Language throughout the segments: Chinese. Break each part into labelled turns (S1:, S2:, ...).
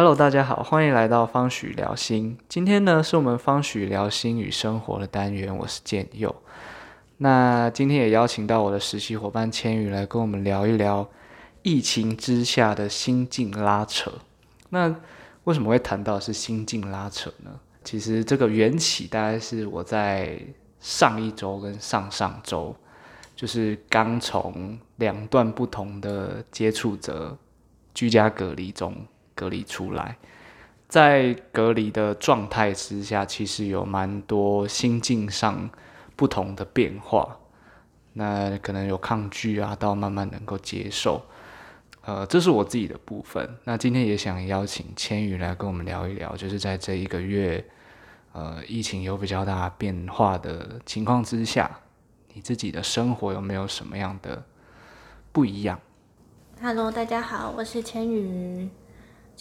S1: Hello，大家好，欢迎来到方许聊心。今天呢，是我们方许聊心与生活的单元，我是建佑。那今天也邀请到我的实习伙伴千羽来跟我们聊一聊疫情之下的心境拉扯。那为什么会谈到是心境拉扯呢？其实这个缘起大概是我在上一周跟上上周，就是刚从两段不同的接触者居家隔离中。隔离出来，在隔离的状态之下，其实有蛮多心境上不同的变化。那可能有抗拒啊，到慢慢能够接受。呃，这是我自己的部分。那今天也想邀请千羽来跟我们聊一聊，就是在这一个月，呃，疫情有比较大变化的情况之下，你自己的生活有没有什么样的不一样
S2: ？Hello，大家好，我是千羽。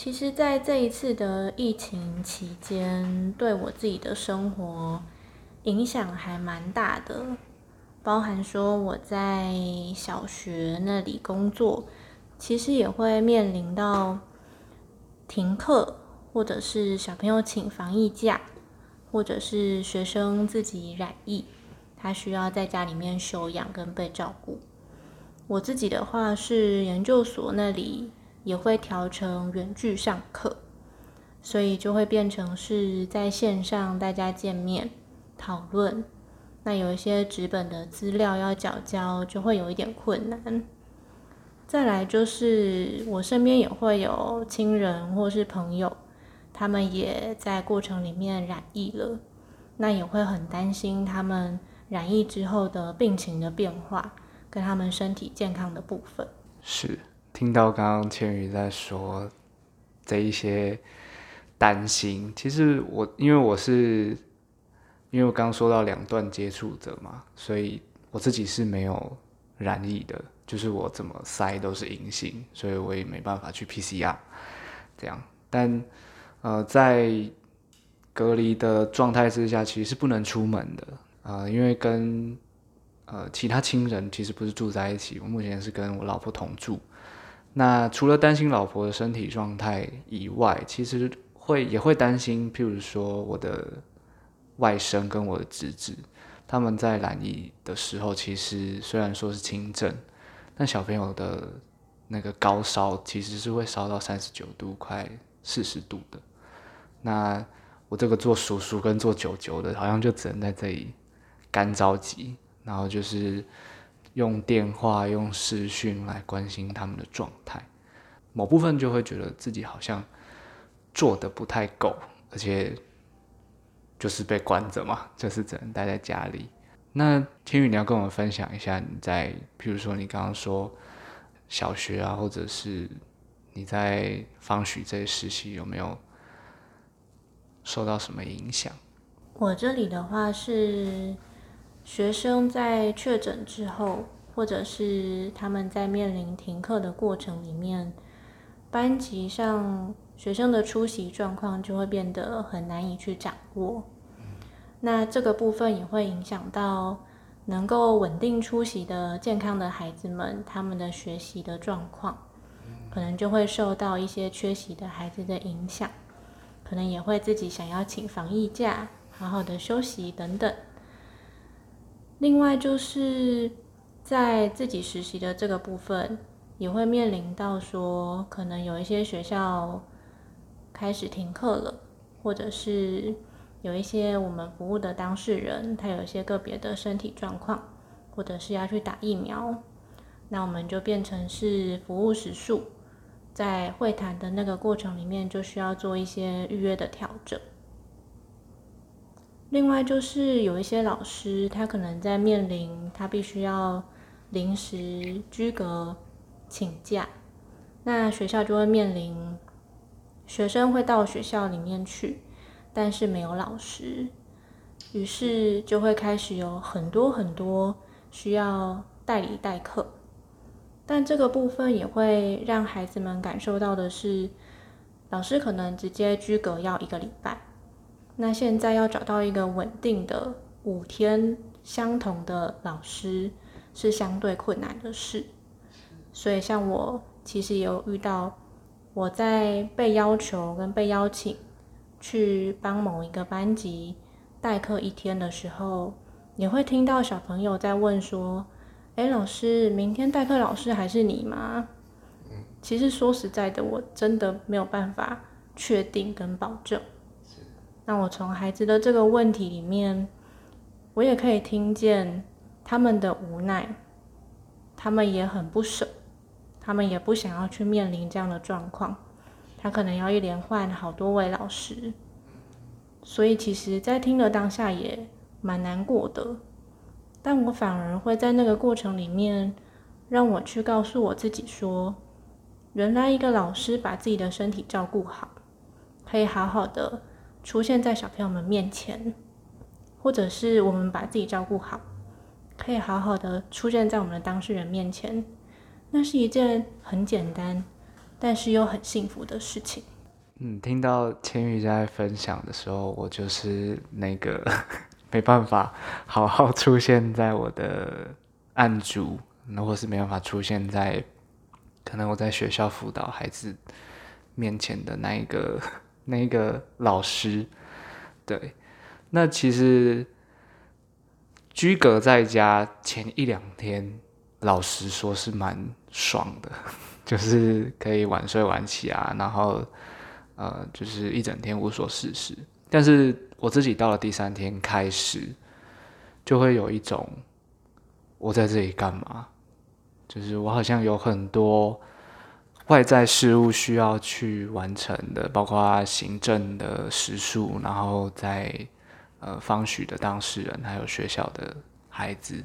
S2: 其实，在这一次的疫情期间，对我自己的生活影响还蛮大的，包含说我在小学那里工作，其实也会面临到停课，或者是小朋友请防疫假，或者是学生自己染疫，他需要在家里面休养跟被照顾。我自己的话是研究所那里。也会调成远距上课，所以就会变成是在线上大家见面讨论。那有一些纸本的资料要缴交，就会有一点困难。再来就是我身边也会有亲人或是朋友，他们也在过程里面染疫了，那也会很担心他们染疫之后的病情的变化，跟他们身体健康的部分。
S1: 是。听到刚刚千羽在说这一些担心，其实我因为我是因为我刚刚说到两段接触者嘛，所以我自己是没有染疫的，就是我怎么筛都是阴性，所以我也没办法去 PCR 这样。但呃，在隔离的状态之下，其实是不能出门的呃，因为跟呃其他亲人其实不是住在一起，我目前是跟我老婆同住。那除了担心老婆的身体状态以外，其实会也会担心，譬如说我的外甥跟我的侄子，他们在染疫的时候，其实虽然说是轻症，但小朋友的那个高烧其实是会烧到三十九度，快四十度的。那我这个做叔叔跟做舅舅的，好像就只能在这里干着急，然后就是。用电话、用视讯来关心他们的状态，某部分就会觉得自己好像做的不太够，而且就是被关着嘛，就是只能待在家里。那天宇，你要跟我们分享一下你在，譬如说你刚刚说小学啊，或者是你在方许这实习，有没有受到什么影响？
S2: 我这里的话是。学生在确诊之后，或者是他们在面临停课的过程里面，班级上学生的出席状况就会变得很难以去掌握。那这个部分也会影响到能够稳定出席的健康的孩子们，他们的学习的状况，可能就会受到一些缺席的孩子的影响，可能也会自己想要请防疫假，好好的休息等等。另外就是在自己实习的这个部分，也会面临到说，可能有一些学校开始停课了，或者是有一些我们服务的当事人，他有一些个别的身体状况，或者是要去打疫苗，那我们就变成是服务时数，在会谈的那个过程里面，就需要做一些预约的调整。另外就是有一些老师，他可能在面临他必须要临时居隔请假，那学校就会面临学生会到学校里面去，但是没有老师，于是就会开始有很多很多需要代理代课，但这个部分也会让孩子们感受到的是，老师可能直接居隔要一个礼拜。那现在要找到一个稳定的五天相同的老师是相对困难的事，所以像我其实也有遇到，我在被要求跟被邀请去帮某一个班级代课一天的时候，也会听到小朋友在问说：“哎，老师，明天代课老师还是你吗？”其实说实在的，我真的没有办法确定跟保证。那我从孩子的这个问题里面，我也可以听见他们的无奈，他们也很不舍，他们也不想要去面临这样的状况。他可能要一连换好多位老师，所以其实，在听的当下也蛮难过的。但我反而会在那个过程里面，让我去告诉我自己说。原来一个老师把自己的身体照顾好，可以好好的出现在小朋友们面前，或者是我们把自己照顾好，可以好好的出现在我们的当事人面前，那是一件很简单，但是又很幸福的事情。
S1: 嗯，听到千羽在分享的时候，我就是那个 没办法好好出现在我的案主，那或是没办法出现在。可能我在学校辅导孩子面前的那一个那个老师，对，那其实居隔在家前一两天，老实说是蛮爽的，就是可以晚睡晚起啊，然后呃，就是一整天无所事事。但是我自己到了第三天开始，就会有一种我在这里干嘛？就是我好像有很多外在事务需要去完成的，包括行政的时数，然后在呃方许的当事人，还有学校的孩子，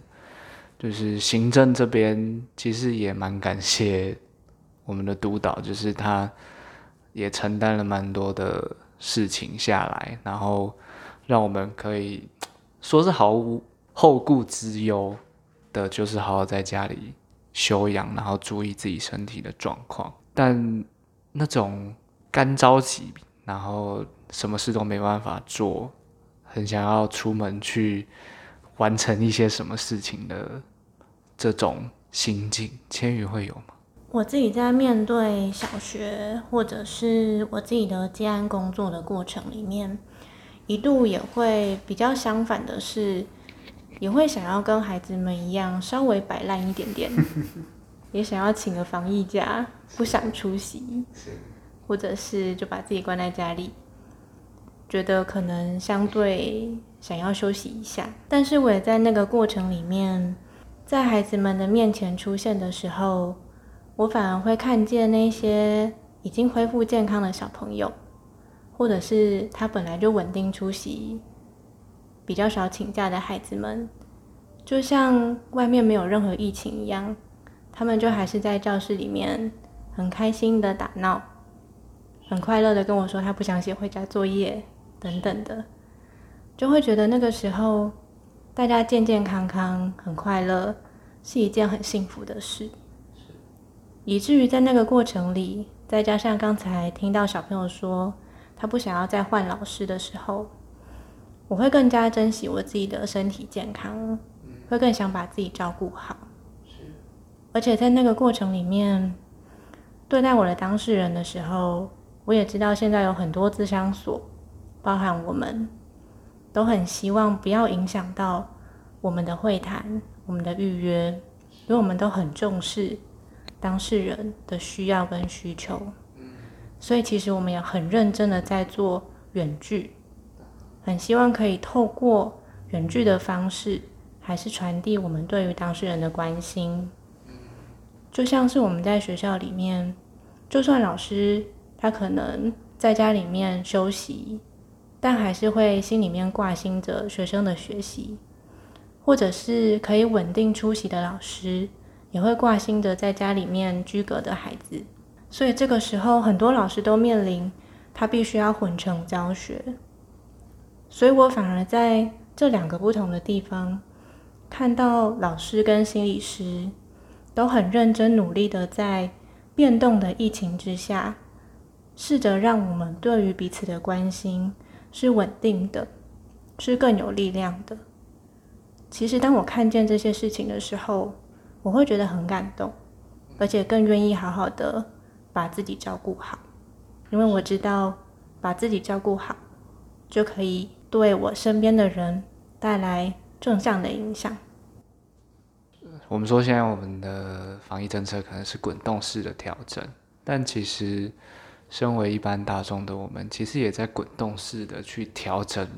S1: 就是行政这边其实也蛮感谢我们的督导，就是他也承担了蛮多的事情下来，然后让我们可以 说是毫无后顾之忧的，就是好好在家里。休养，然后注意自己身体的状况。但那种干着急，然后什么事都没办法做，很想要出门去完成一些什么事情的这种心境，千羽会有吗？
S2: 我自己在面对小学或者是我自己的接案工作的过程里面，一度也会比较相反的是。也会想要跟孩子们一样稍微摆烂一点点，也想要请个防疫假，不想出席，或者是就把自己关在家里，觉得可能相对想要休息一下。但是我也在那个过程里面，在孩子们的面前出现的时候，我反而会看见那些已经恢复健康的小朋友，或者是他本来就稳定出席。比较少请假的孩子们，就像外面没有任何疫情一样，他们就还是在教室里面很开心的打闹，很快乐的跟我说他不想写回家作业等等的，就会觉得那个时候大家健健康康、很快乐是一件很幸福的事，以至于在那个过程里，再加上刚才听到小朋友说他不想要再换老师的时候。我会更加珍惜我自己的身体健康，会更想把自己照顾好。而且在那个过程里面，对待我的当事人的时候，我也知道现在有很多自商所，包含我们，都很希望不要影响到我们的会谈、我们的预约，因为我们都很重视当事人的需要跟需求。所以其实我们也很认真的在做远距。很希望可以透过远距的方式，还是传递我们对于当事人的关心。就像是我们在学校里面，就算老师他可能在家里面休息，但还是会心里面挂心着学生的学习，或者是可以稳定出席的老师，也会挂心着在家里面居隔的孩子。所以这个时候，很多老师都面临他必须要混成教学。所以我反而在这两个不同的地方，看到老师跟心理师都很认真努力的在变动的疫情之下，试着让我们对于彼此的关心是稳定的，是更有力量的。其实当我看见这些事情的时候，我会觉得很感动，而且更愿意好好的把自己照顾好。因为我知道把自己照顾好，就可以对我身边的人带来正向的影响。
S1: 我们说现在我们的防疫政策可能是滚动式的调整，但其实身为一般大众的我们，其实也在滚动式的去调整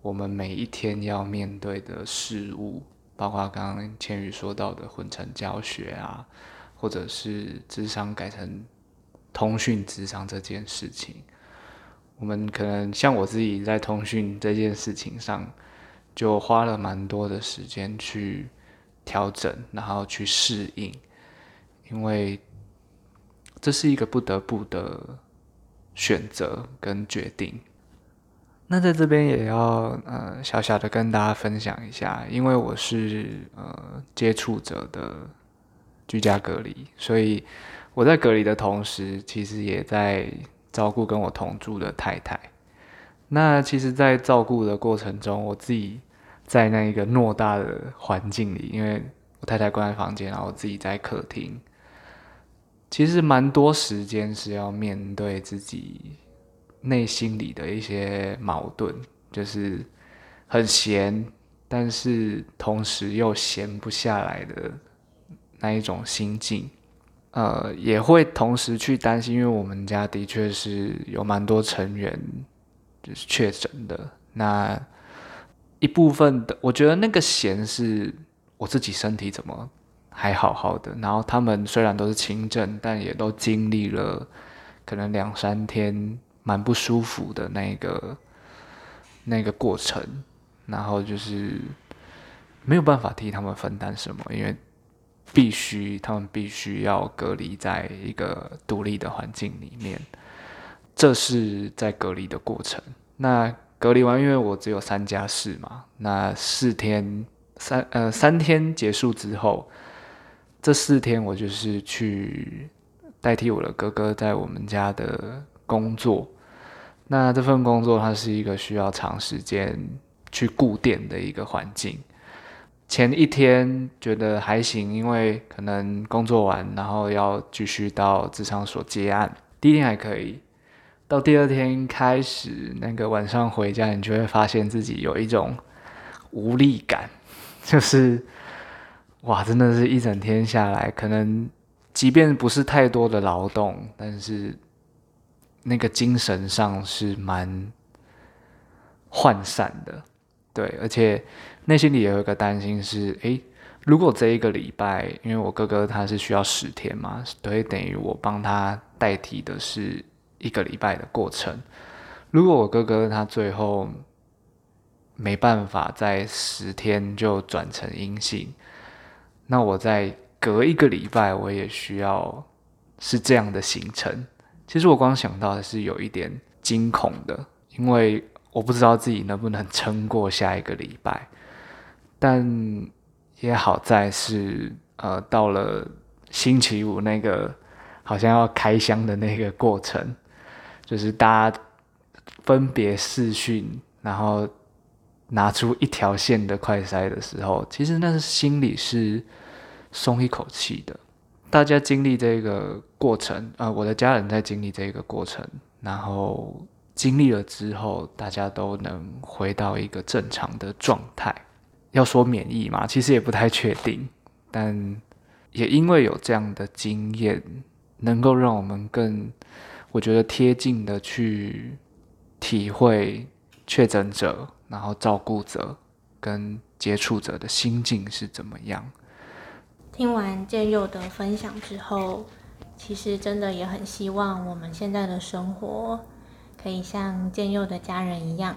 S1: 我们每一天要面对的事物，包括刚刚千羽说到的混成教学啊，或者是智商改成通讯智商这件事情，我们可能像我自己在通讯这件事情上，就花了蛮多的时间去。调整，然后去适应，因为这是一个不得不的选择跟决定。那在这边也要呃小小的跟大家分享一下，因为我是呃接触者的居家隔离，所以我在隔离的同时，其实也在照顾跟我同住的太太。那其实，在照顾的过程中，我自己。在那一个偌大的环境里，因为我太太关在房间，然后我自己在客厅，其实蛮多时间是要面对自己内心里的一些矛盾，就是很闲，但是同时又闲不下来的那一种心境。呃，也会同时去担心，因为我们家的确是有蛮多成员就是确诊的，那。一部分的，我觉得那个闲是我自己身体怎么还好好的，然后他们虽然都是轻症，但也都经历了可能两三天蛮不舒服的那个那个过程，然后就是没有办法替他们分担什么，因为必须他们必须要隔离在一个独立的环境里面，这是在隔离的过程，那。隔离完，因为我只有三加四嘛，那四天三呃三天结束之后，这四天我就是去代替我的哥哥在我们家的工作。那这份工作它是一个需要长时间去固定的一个环境。前一天觉得还行，因为可能工作完，然后要继续到职场所接案，第一天还可以。到第二天开始，那个晚上回家，你就会发现自己有一种无力感，就是哇，真的是一整天下来，可能即便不是太多的劳动，但是那个精神上是蛮涣散的，对，而且内心里也有一个担心是，诶，如果这一个礼拜，因为我哥哥他是需要十天嘛，所以等于我帮他代替的是。一个礼拜的过程，如果我哥哥他最后没办法在十天就转成阴性，那我在隔一个礼拜，我也需要是这样的行程。其实我光想到的是有一点惊恐的，因为我不知道自己能不能撑过下一个礼拜。但也好在是，呃，到了星期五那个好像要开箱的那个过程。就是大家分别试训，然后拿出一条线的快筛的时候，其实那是心里是松一口气的。大家经历这个过程，呃，我的家人在经历这个过程，然后经历了之后，大家都能回到一个正常的状态。要说免疫嘛，其实也不太确定，但也因为有这样的经验，能够让我们更。我觉得贴近的去体会确诊者，然后照顾者跟接触者的心境是怎么样。
S2: 听完建佑的分享之后，其实真的也很希望我们现在的生活可以像建佑的家人一样，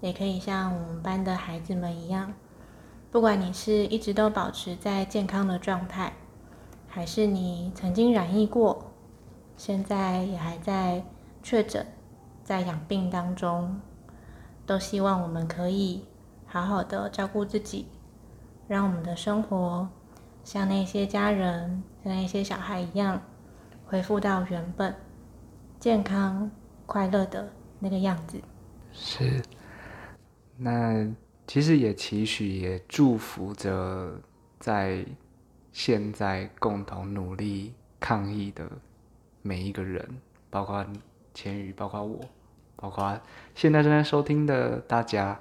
S2: 也可以像我们班的孩子们一样。不管你是一直都保持在健康的状态，还是你曾经染疫过。现在也还在确诊、在养病当中，都希望我们可以好好的照顾自己，让我们的生活像那些家人、像那些小孩一样，恢复到原本健康、快乐的那个样子。
S1: 是，那其实也期许、也祝福着在现在共同努力抗疫的。每一个人，包括千羽，包括我，包括现在正在收听的大家，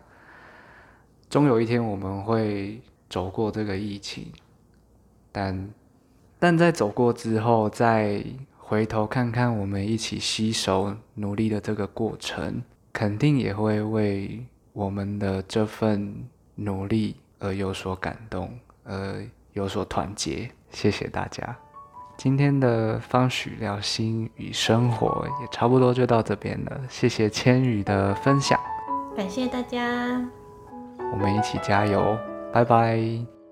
S1: 终有一天我们会走过这个疫情，但但在走过之后，再回头看看我们一起携手努力的这个过程，肯定也会为我们的这份努力而有所感动，而有所团结。谢谢大家。今天的方许聊心与生活也差不多就到这边了，谢谢千羽的分享，
S2: 感谢大家，
S1: 我们一起加油，拜拜。